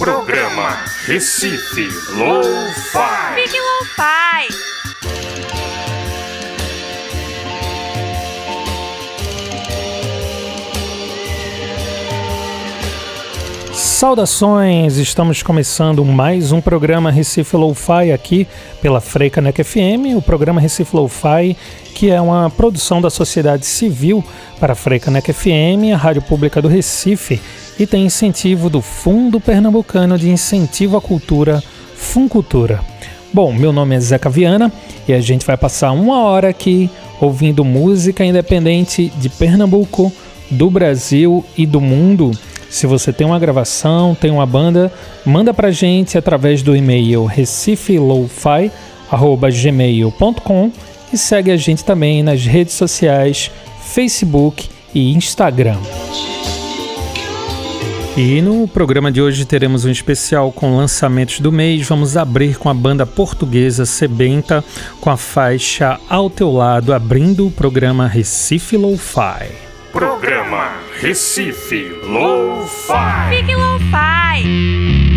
Programa Recife Low-Fi. Fique Lo-Fi. Saudações! Estamos começando mais um programa Recife Lo-Fi aqui pela Freicanec FM, o programa Recife Lo-Fi, que é uma produção da sociedade civil para a Freicanec FM, a rádio pública do Recife, e tem incentivo do Fundo Pernambucano de Incentivo à Cultura, Funcultura. Bom, meu nome é Zeca Viana e a gente vai passar uma hora aqui ouvindo música independente de Pernambuco, do Brasil e do mundo. Se você tem uma gravação, tem uma banda, manda pra gente através do e-mail recifelofi@gmail.com e segue a gente também nas redes sociais, Facebook e Instagram. E no programa de hoje teremos um especial com lançamentos do mês. Vamos abrir com a banda portuguesa Sebenta com a faixa Ao Teu Lado, abrindo o programa Recife Lo-Fi. Programa Recife Low-Fi. Fique Lo-Fi.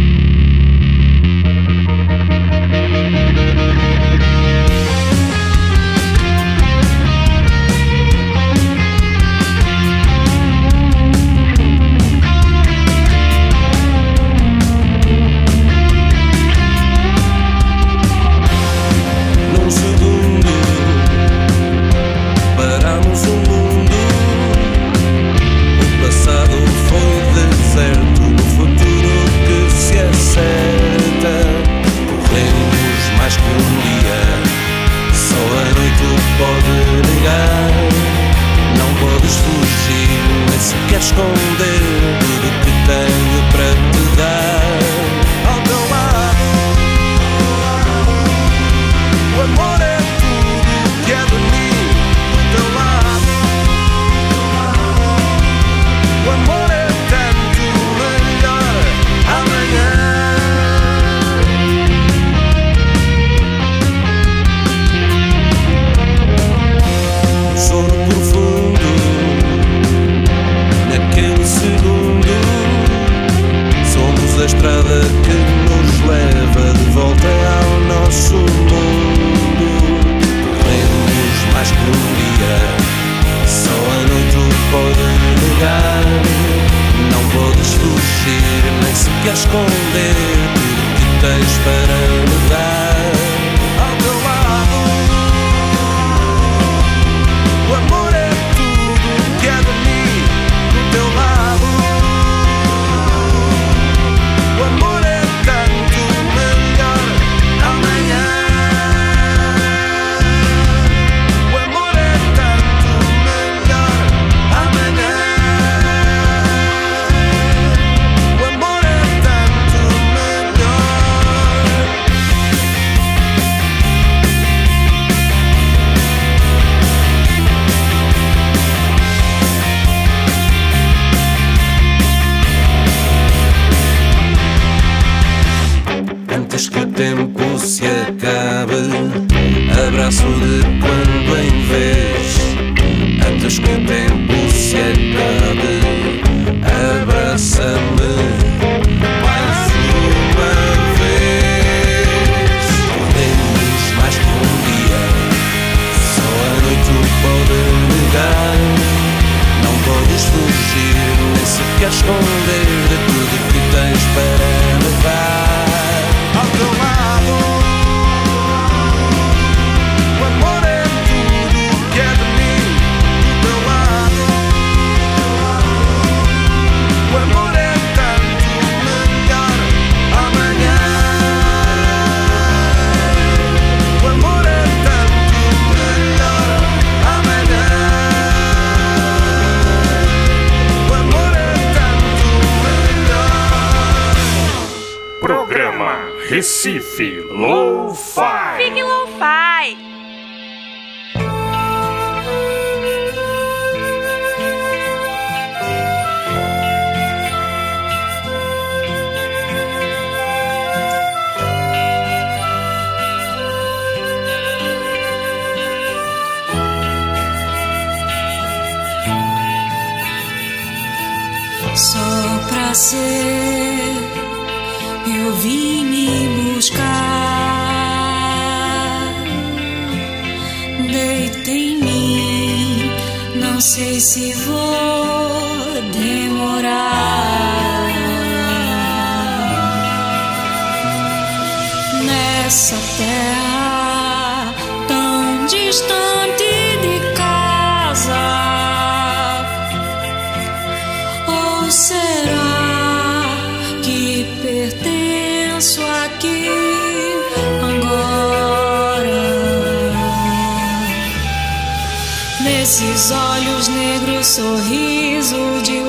só pra ser, eu vim me buscar. Deita em mim, não sei se vou demorar. Nessa terra tão distante. sorriso de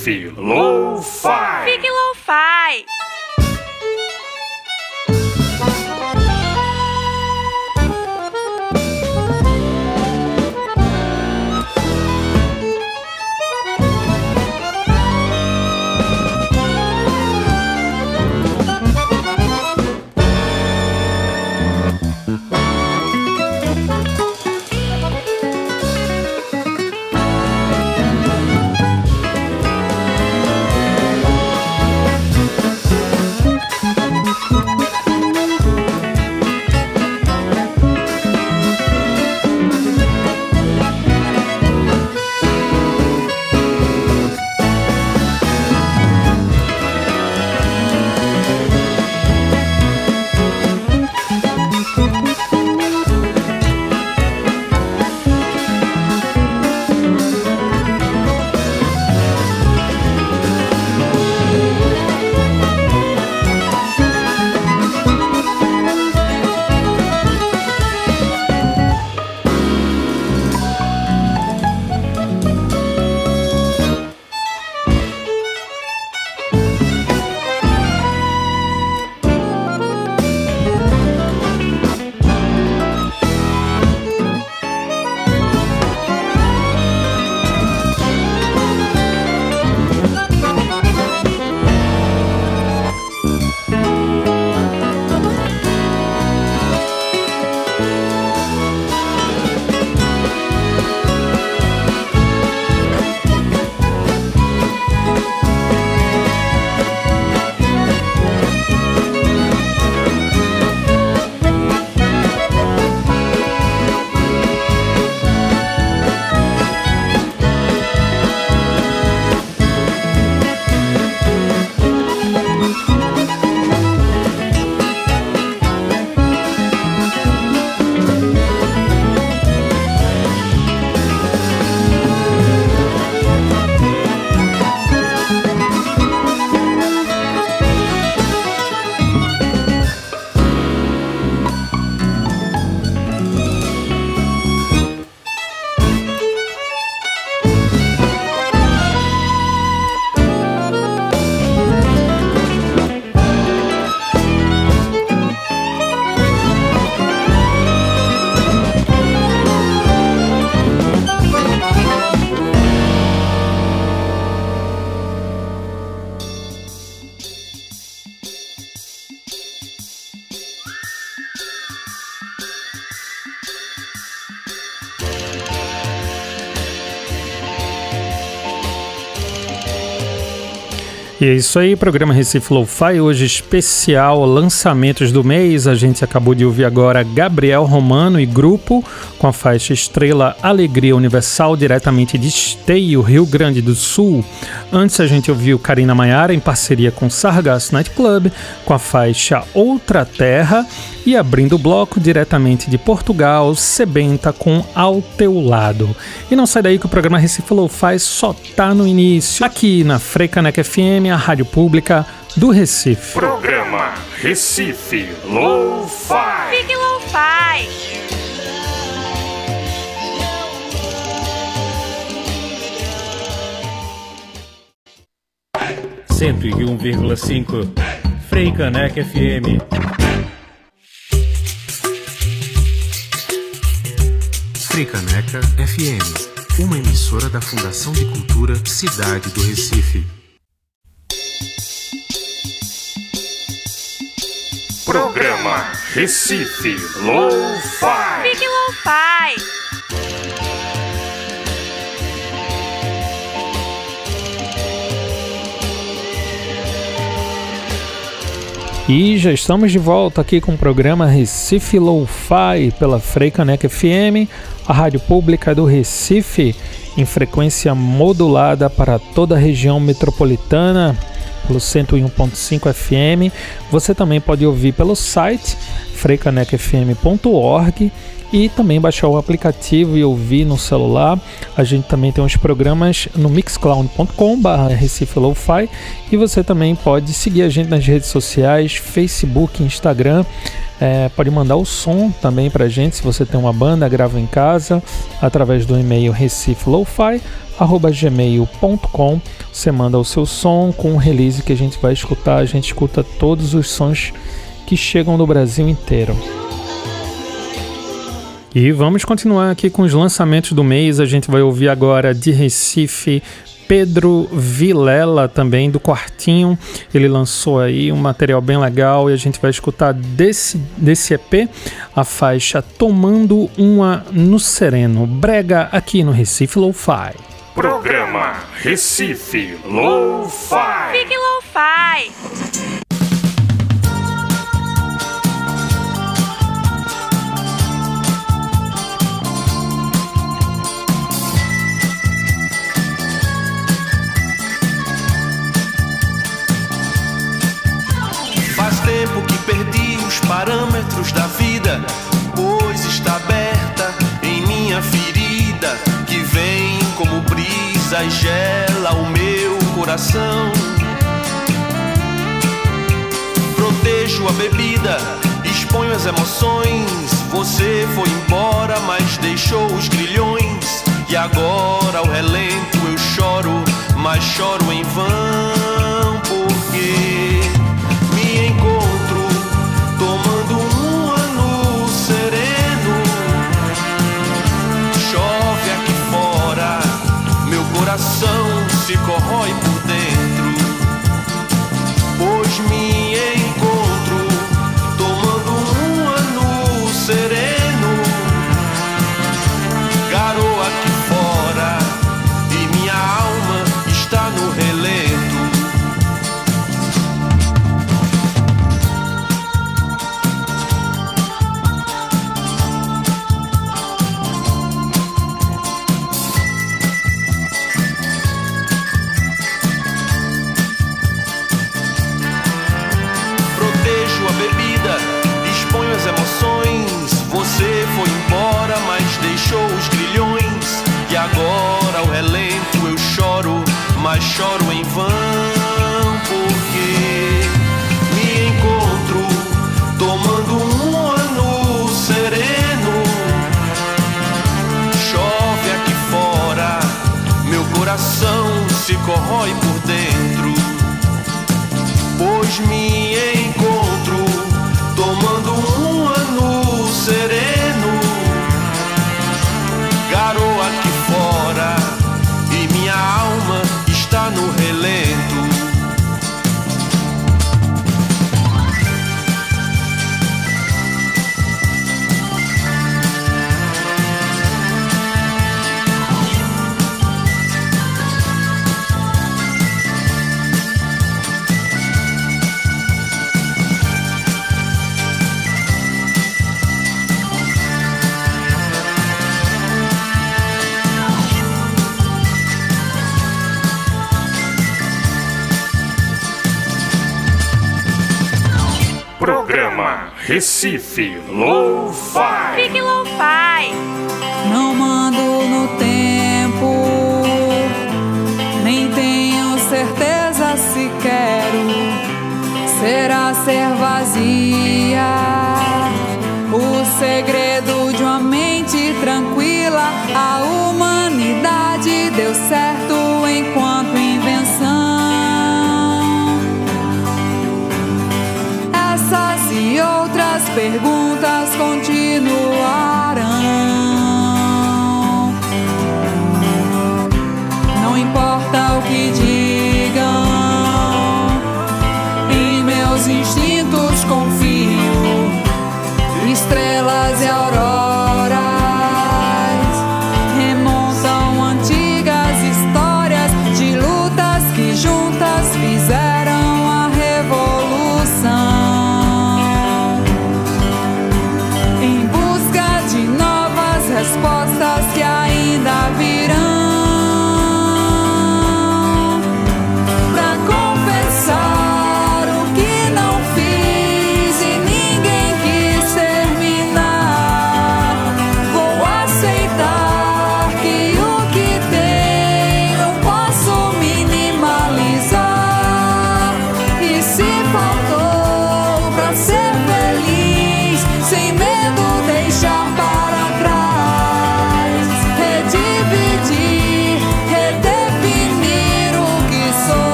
filho. E é isso aí, programa Recife Lo-Fi, hoje especial lançamentos do mês. A gente acabou de ouvir agora Gabriel Romano e grupo com a faixa Estrela Alegria Universal, diretamente de Esteio, Rio Grande do Sul. Antes a gente ouviu Karina Maiara em parceria com Sargasso Night Club, com a faixa Outra Terra. E abrindo o bloco diretamente de Portugal, Sebenta com Ao Teu Lado. E não sai daí que o programa Recife Low Faz só tá no início, aqui na Frecanec FM, a rádio pública do Recife. Programa Recife Low Fi. Fique Low Fi. 101,5 Frei Caneca FM. Frei Caneca FM, uma emissora da Fundação de Cultura Cidade do Recife. Programa Recife Low fi Fique Low fi E já estamos de volta aqui com o programa Recife Lo-Fi pela Freicanec FM, a rádio pública do Recife, em frequência modulada para toda a região metropolitana, pelo 101.5 FM. Você também pode ouvir pelo site freicanecfm.org e também baixar o aplicativo e ouvir no celular. A gente também tem uns programas no mixcloud.com.br Recife Lo-Fi e você também pode seguir a gente nas redes sociais, Facebook, Instagram. É, pode mandar o som também pra gente se você tem uma banda, grava em casa, através do e-mail recifelofi.gmail.com Você manda o seu som com o release que a gente vai escutar. A gente escuta todos os sons que chegam do Brasil inteiro. E vamos continuar aqui com os lançamentos do mês. A gente vai ouvir agora de Recife Pedro Vilela também do Quartinho. Ele lançou aí um material bem legal e a gente vai escutar desse, desse EP a faixa Tomando uma no Sereno. Brega aqui no Recife Lo-Fi. Programa Recife Lo-Fi. Fique Lo-Fi. Tempo que perdi os parâmetros da vida, pois está aberta em minha ferida, que vem como brisa e gela o meu coração. Protejo a bebida, exponho as emoções. Você foi embora, mas deixou os grilhões. E agora ao relento eu choro, mas choro em vão, porque coração se corrói por choro em vão, porque me encontro tomando um ano sereno. Chove aqui fora, meu coração se corrói por dentro, pois me Recife Lo-Fi. Fique Lo-Fi. Não mando no tempo, nem tenho certeza se quero. Será ser vazia o segredo.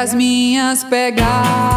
as minhas pegadas.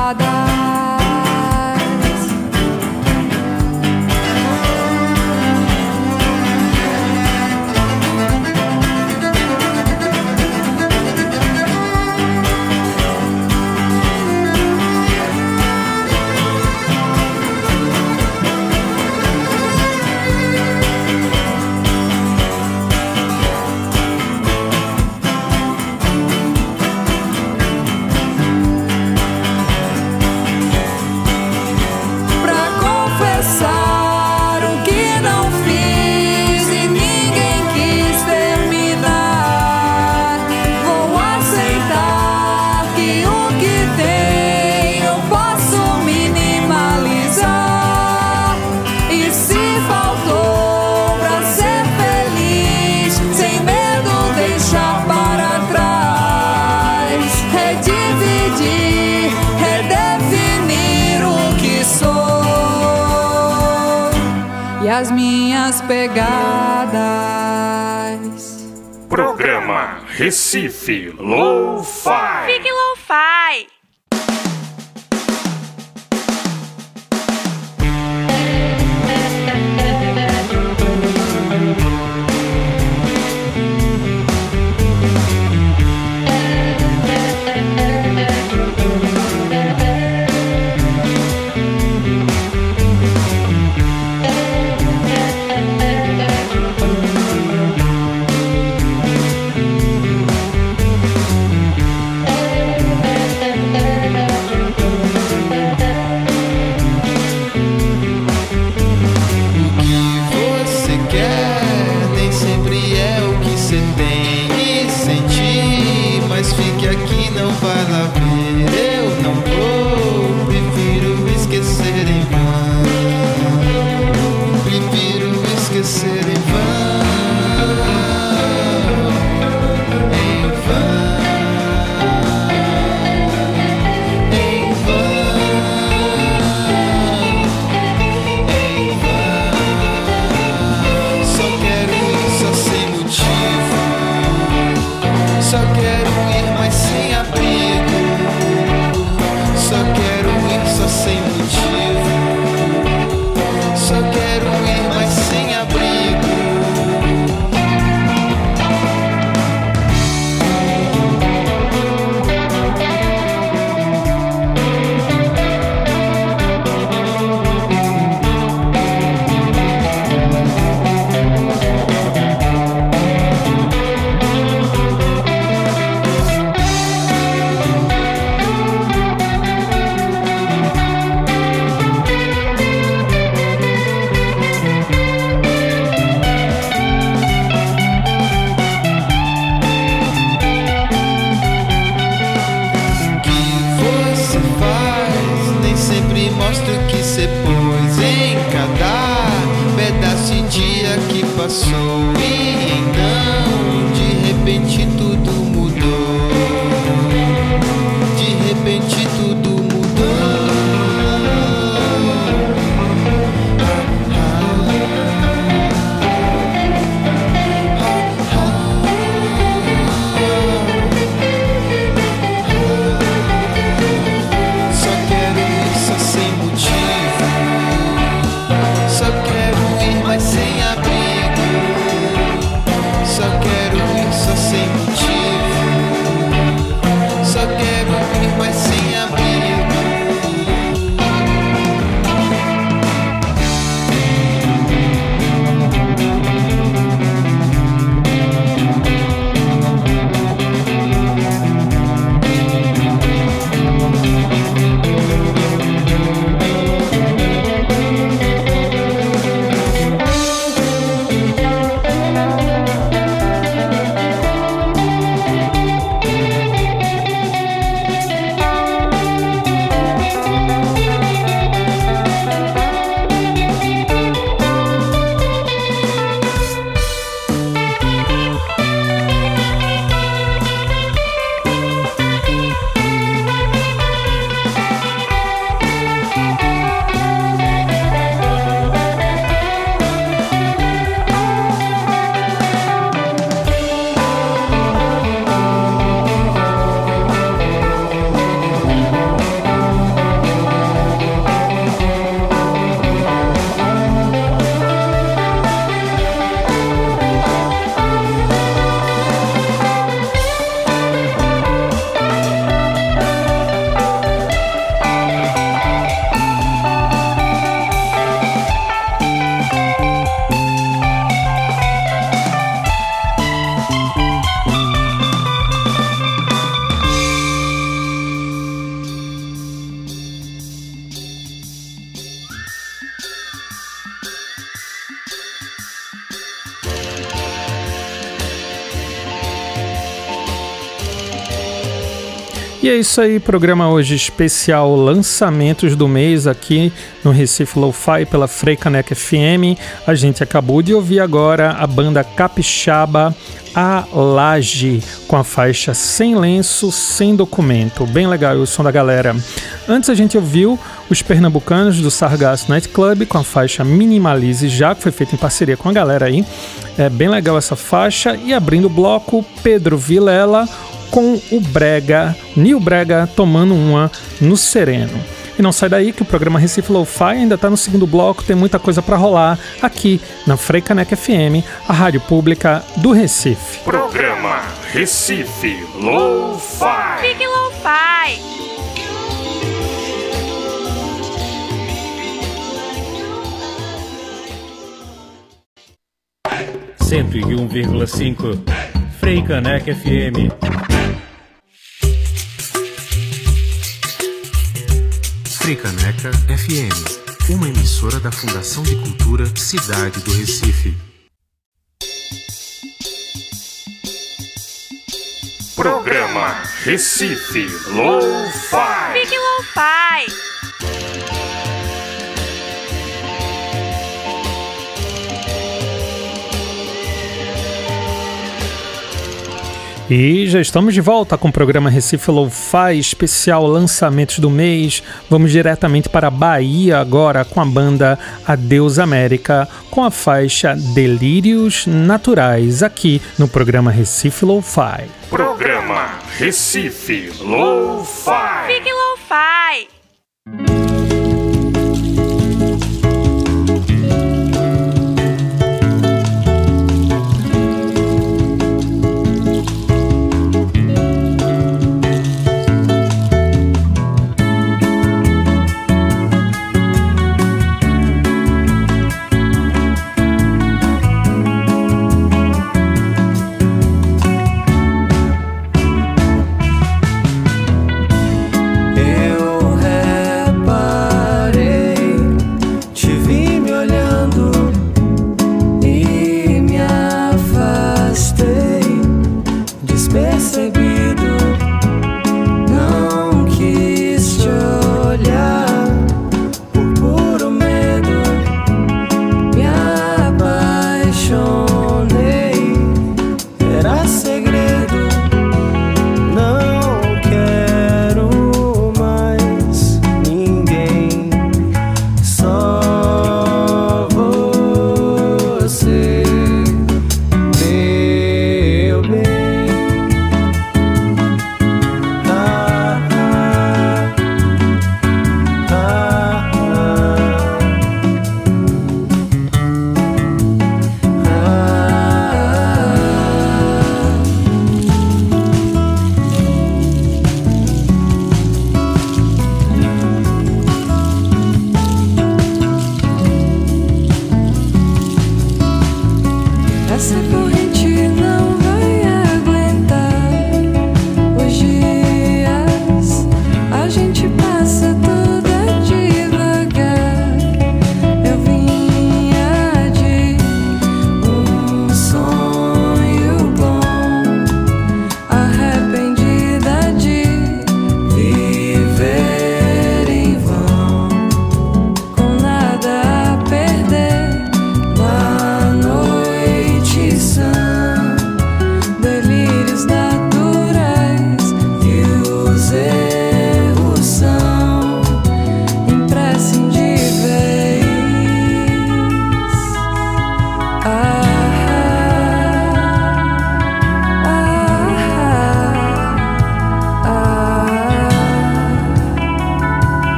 É isso aí, programa hoje especial lançamentos do mês aqui no Recife Lo-Fi pela Freicaneca FM. A gente acabou de ouvir agora a banda Capixaba A Laje com a faixa Sem Lenço, Sem Documento. Bem legal o som da galera. Antes a gente ouviu os pernambucanos do Sargasso Night Club com a faixa Minimalize Já, que foi feita em parceria com a galera aí. É bem legal essa faixa. E abrindo o bloco, Pedro Vilela com o Brega, Nil Brega, tomando uma no Sereno. E não sai daí que o programa Recife Lo-Fi ainda está no segundo bloco, tem muita coisa para rolar aqui na Freicaneca FM, a rádio pública do Recife. Programa Recife Lo-Fi. Fique Lo-Fi. Cento e um vírgula cinco. Freicaneca FM. Freicaneca FM, uma emissora da Fundação de Cultura Cidade do Recife. Programa Recife Lo-Fi. Fique Lo-Fi. E já estamos de volta com o programa Recife Lo-Fi, especial lançamentos do mês. Vamos diretamente para a Bahia agora com a banda Adeus América, com a faixa Delírios Naturais, aqui no programa Recife Lo-Fi. Programa Recife Lo-Fi. Fique Lo-Fi.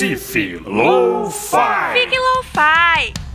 Recife Lo-Fi. Fique Lo-Fi.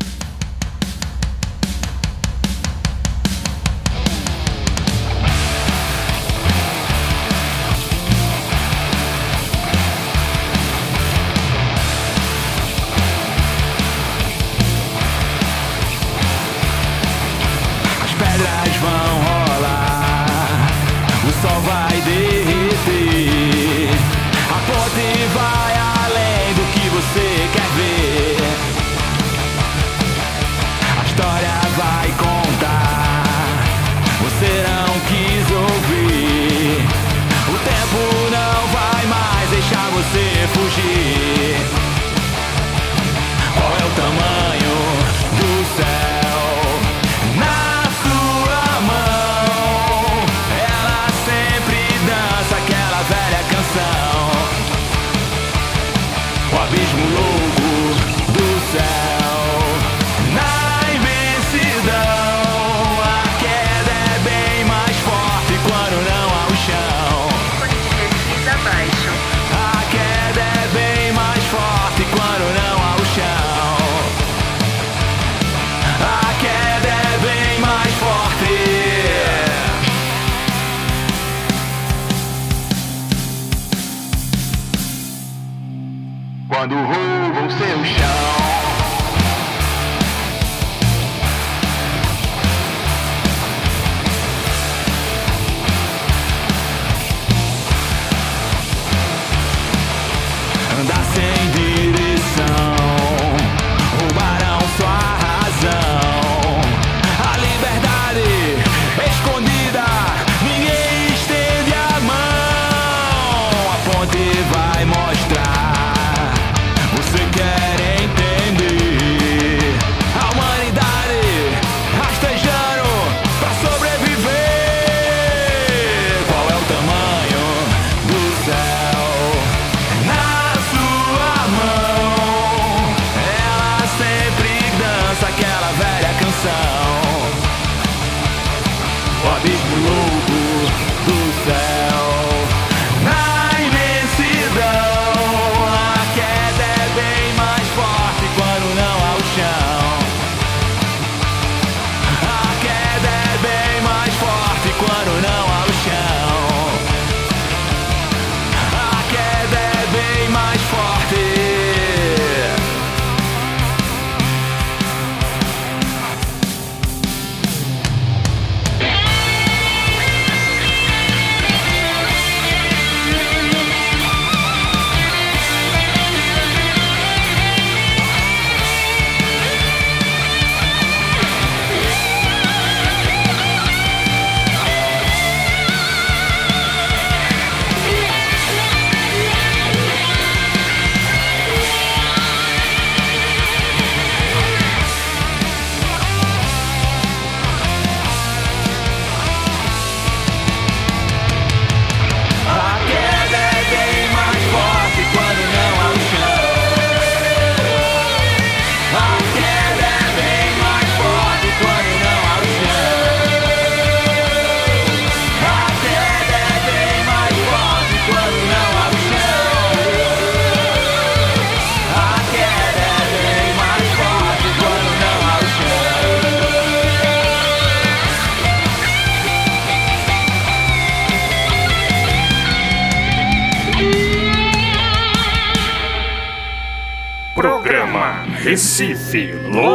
See you, Lord.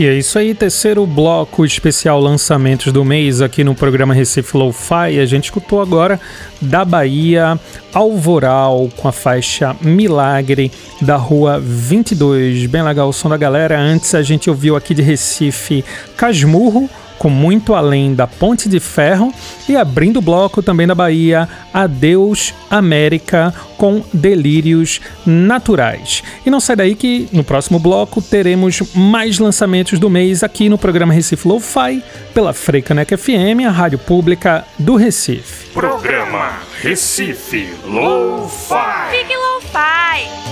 E é isso aí, terceiro bloco especial lançamentos do mês aqui no programa Recife Lo-Fi. A gente escutou agora da Bahia, Alvoral, com a faixa Milagre, da Rua 22. Bem legal o som da galera. Antes a gente ouviu aqui de Recife Casmurro, com Muito Além da Ponte de Ferro e abrindo o bloco também da Bahia, Adeus América com Delírios Naturais. E não sai daí que no próximo bloco teremos mais lançamentos do mês aqui no programa Recife Lo-Fi pela Freicaneca FM, a rádio pública do Recife. Programa Recife Lo-Fi. Fique Lo-Fi.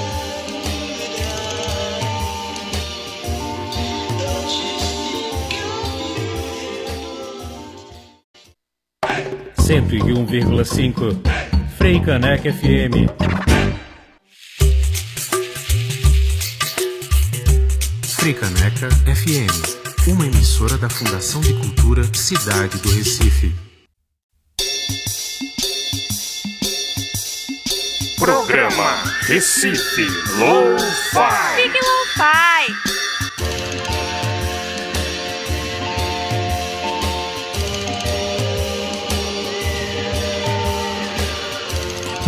Cento e um vírgula cinco Freicaneca FM. Freicaneca FM, uma emissora da Fundação de Cultura Cidade do Recife. Programa Recife Lo-Fi. Fique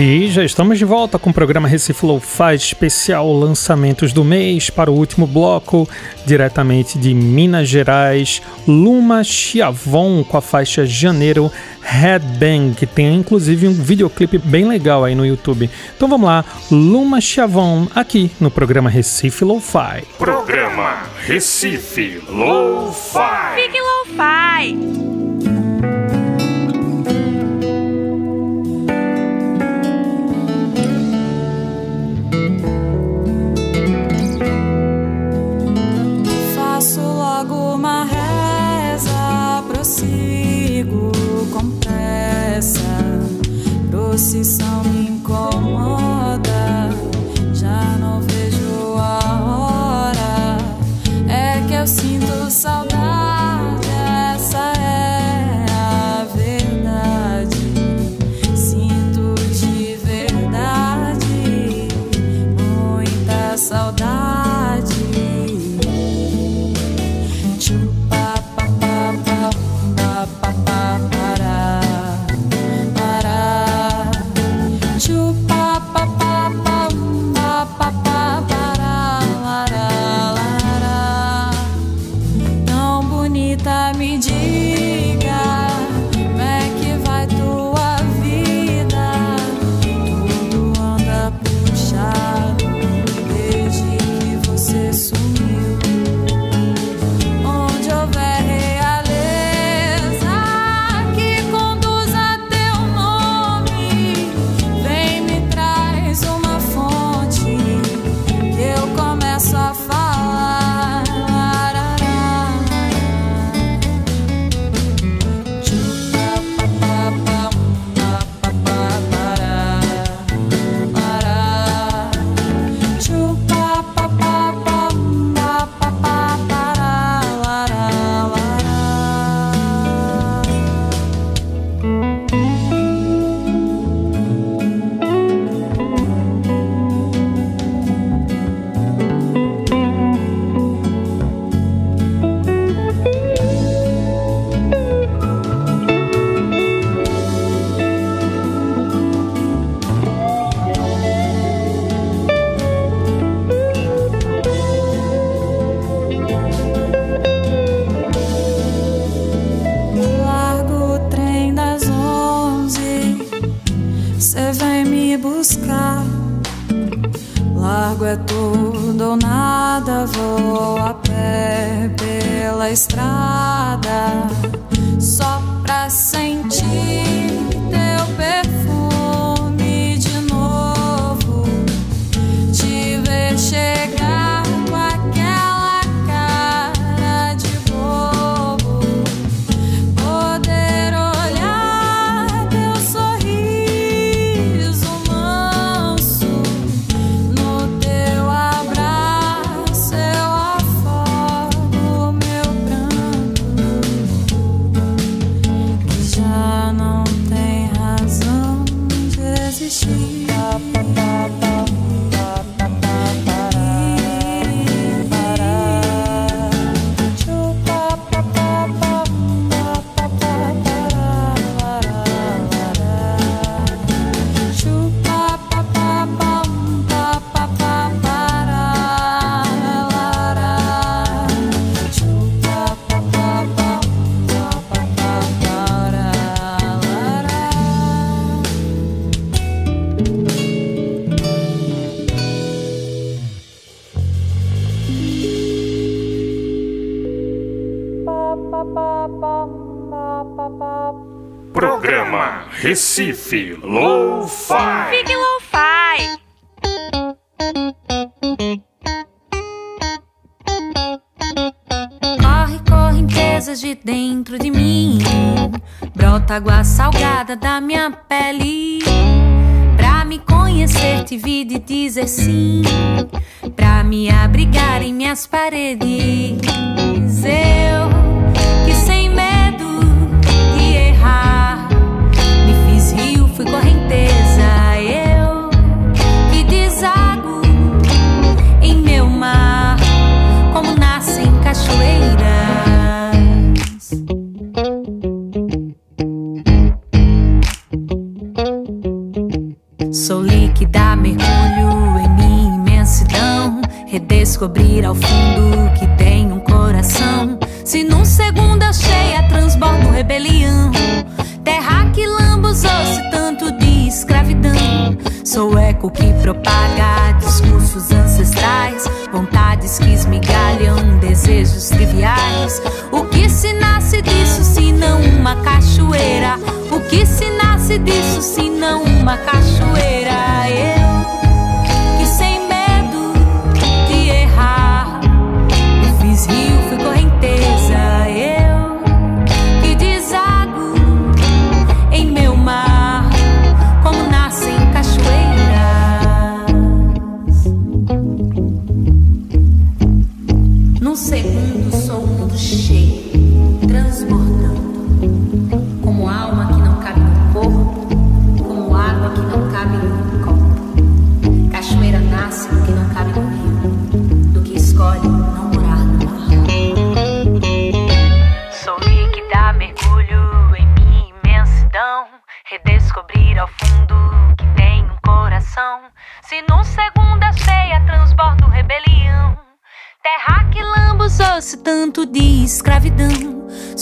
E já estamos de volta com o programa Recife Lo-Fi especial lançamentos do mês para o último bloco, diretamente de Minas Gerais, Luma Chiavon com a faixa Janeiro Headbang, que tem inclusive um videoclipe bem legal aí no YouTube. Então vamos lá, Luma Chiavon aqui no programa Recife Lo-Fi. Programa Recife Lo-Fi. Fique Lo-Fi. Logo uma reza, prossigo com pressa. Procissão me incomoda, Recife Lo-Fi. Redescobrir ao fundo que tem um coração. Se num segundo eu cheia, transbordo rebelião. Terra que lambuzou-se tanto de escravidão. Sou eco que propaga discursos ancestrais. Vontades que esmigalham desejos triviais. O que se nasce disso se não uma cachoeira? O que se nasce disso se não uma cachoeira? Eu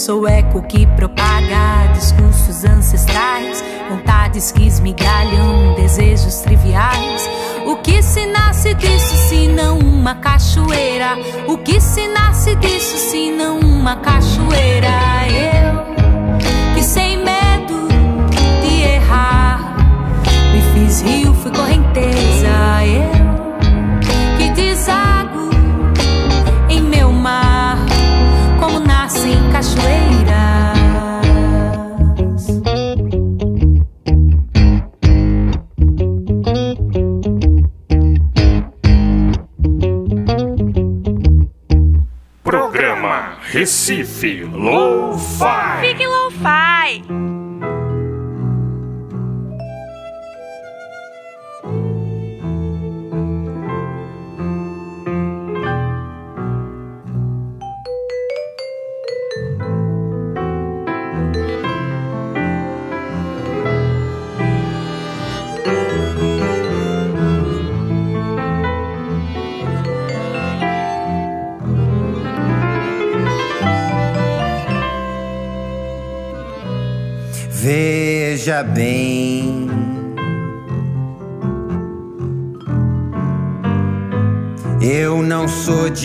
Sou eco que propaga discursos ancestrais, vontades que esmigalham desejos triviais. O que se nasce disso se não uma cachoeira? O que se nasce disso se não uma cachoeira? Eu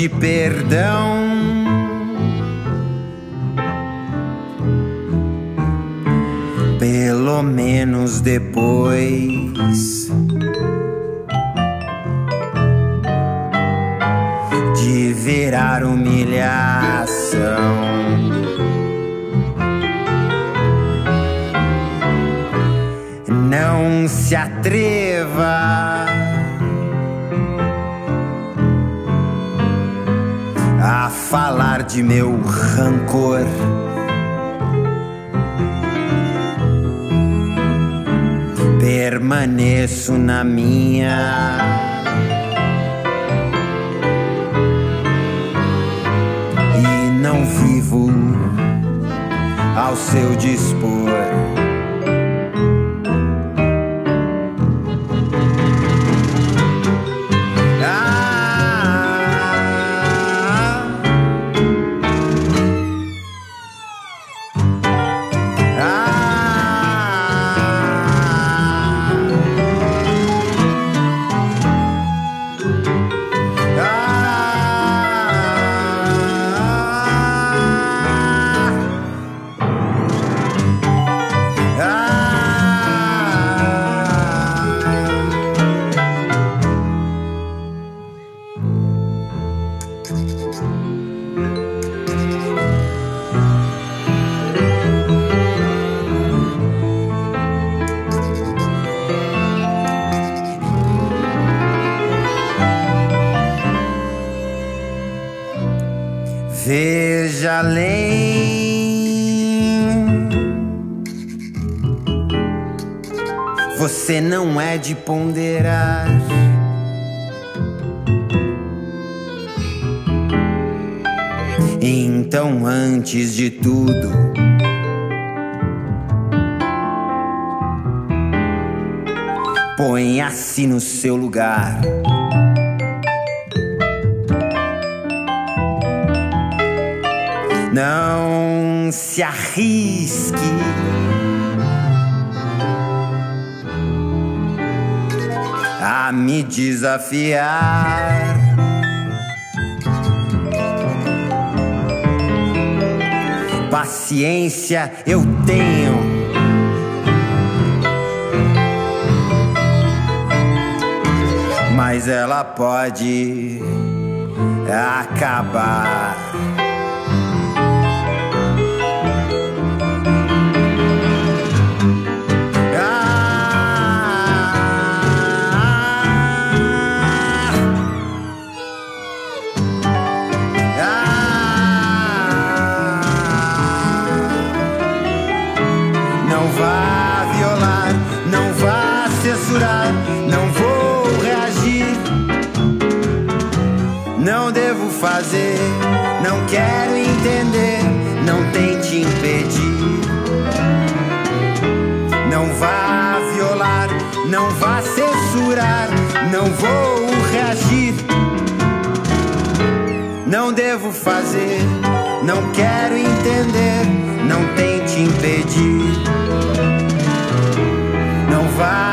de perdão. De meu rancor. Permaneço na minha. E não vivo ao seu dispor. É de ponderar. Então, antes de tudo, ponha-se no seu lugar. Não se arrisque. A me desafiar. Paciência eu tenho. Mas ela pode acabar. Fazer, não quero entender, não tente impedir. Não vá violar, não vá censurar, não vou reagir. Não devo fazer, não quero entender, não tente impedir. Não vá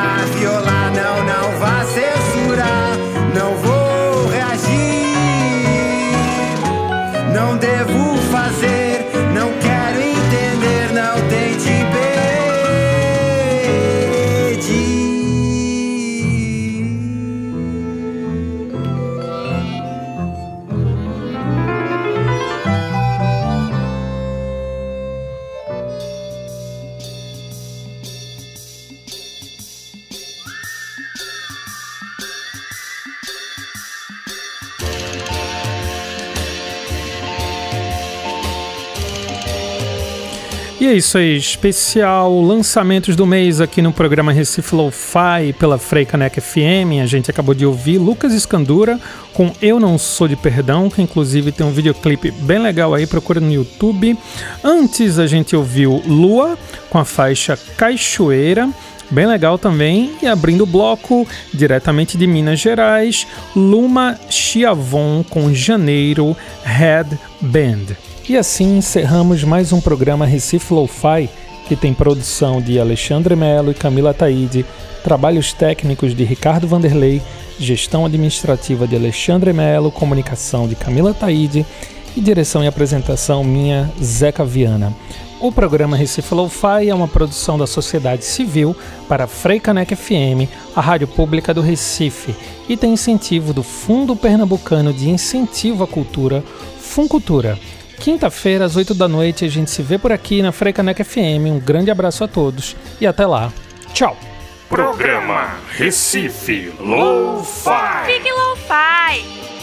é isso aí, especial lançamentos do mês aqui no programa Recife Lo-Fi pela Freicaneca FM. A gente acabou de ouvir Lucas Escandura com Eu Não Sou de Perdão, que inclusive tem um videoclipe bem legal aí, procura no YouTube. Antes a gente ouviu Lua com a faixa Cachoeira. Bem legal também. E abrindo o bloco, diretamente de Minas Gerais, Luma Chiavon com Janeiro Head Band. E assim encerramos mais um programa Recife Lo-Fi, que tem produção de Alexandre Melo e Camila Taide, trabalhos técnicos de Ricardo Vanderlei, gestão administrativa de Alexandre Melo, comunicação de Camila Taide e direção e apresentação minha, Zeca Viana. O programa Recife Lo-Fi é uma produção da sociedade civil para Freicaneca FM, a rádio pública do Recife, e tem incentivo do Fundo Pernambucano de Incentivo à Cultura, Funcultura. Quinta-feira, às 8 da noite, a gente se vê por aqui na Freicaneca FM. Um grande abraço a todos e até lá. Tchau! Programa Recife Lo-Fi. Fique low-fi.